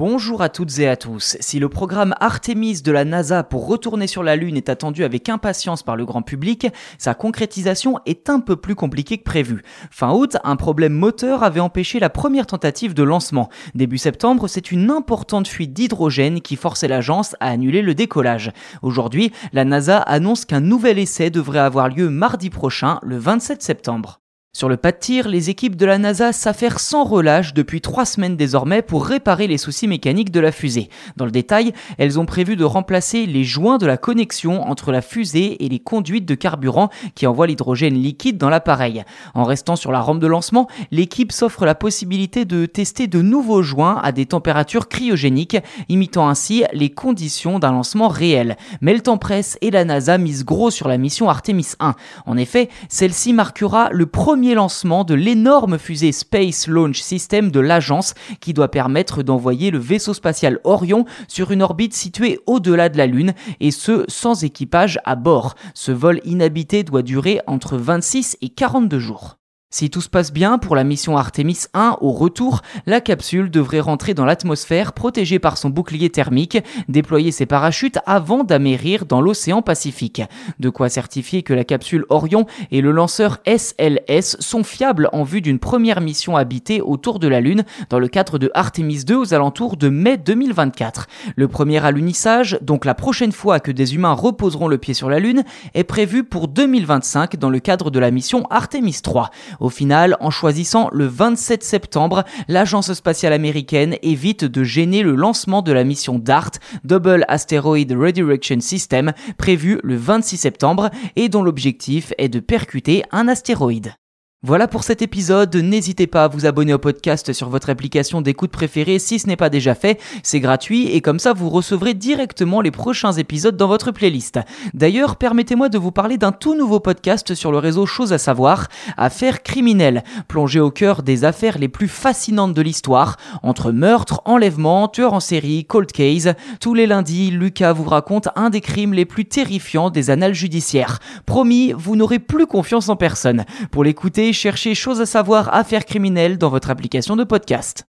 Bonjour à toutes et à tous. Si le programme Artemis de la NASA pour retourner sur la Lune est attendu avec impatience par le grand public, sa concrétisation est un peu plus compliquée que prévu. Fin août, un problème moteur avait empêché la première tentative de lancement. Début septembre, c'est une importante fuite d'hydrogène qui forçait l'agence à annuler le décollage. Aujourd'hui, la NASA annonce qu'un nouvel essai devrait avoir lieu mardi prochain, le 27 septembre. Sur le pas de tir, les équipes de la NASA s'affairent sans relâche depuis trois semaines désormais pour réparer les soucis mécaniques de la fusée. Dans le détail, elles ont prévu de remplacer les joints de la connexion entre la fusée et les conduites de carburant qui envoient l'hydrogène liquide dans l'appareil. En restant sur la rampe de lancement, l'équipe s'offre la possibilité de tester de nouveaux joints à des températures cryogéniques, imitant ainsi les conditions d'un lancement réel. Mais le temps presse et la NASA mise gros sur la mission Artemis 1. En effet, celle-ci marquera le premier premier lancement de l'énorme fusée Space Launch System de l'agence qui doit permettre d'envoyer le vaisseau spatial Orion sur une orbite située au-delà de la Lune et ce sans équipage à bord. Ce vol inhabité doit durer entre 26 et 42 jours. Si tout se passe bien pour la mission Artemis 1, au retour, la capsule devrait rentrer dans l'atmosphère protégée par son bouclier thermique, déployer ses parachutes avant d'amérir dans l'océan Pacifique. De quoi certifier que la capsule Orion et le lanceur SLS sont fiables en vue d'une première mission habitée autour de la Lune dans le cadre de Artemis 2 aux alentours de mai 2024. Le premier alunissage, donc la prochaine fois que des humains reposeront le pied sur la Lune, est prévu pour 2025 dans le cadre de la mission Artemis 3. Au final, en choisissant le 27 septembre, l'agence spatiale américaine évite de gêner le lancement de la mission DART, Double Asteroid Redirection System, prévu le 26 septembre et dont l'objectif est de percuter un astéroïde. Voilà pour cet épisode, n'hésitez pas à vous abonner au podcast sur votre application d'écoute préférée si ce n'est pas déjà fait, c'est gratuit et comme ça vous recevrez directement les prochains épisodes dans votre playlist. D'ailleurs, permettez-moi de vous parler d'un tout nouveau podcast sur le réseau Chose à savoir, Affaires criminelles, plongé au cœur des affaires les plus fascinantes de l'histoire, entre meurtres, enlèvements, tueurs en série, cold case. Tous les lundis, Lucas vous raconte un des crimes les plus terrifiants des annales judiciaires. Promis, vous n'aurez plus confiance en personne. Pour l'écouter, cherchez Chose à savoir affaires criminelles dans votre application de podcast.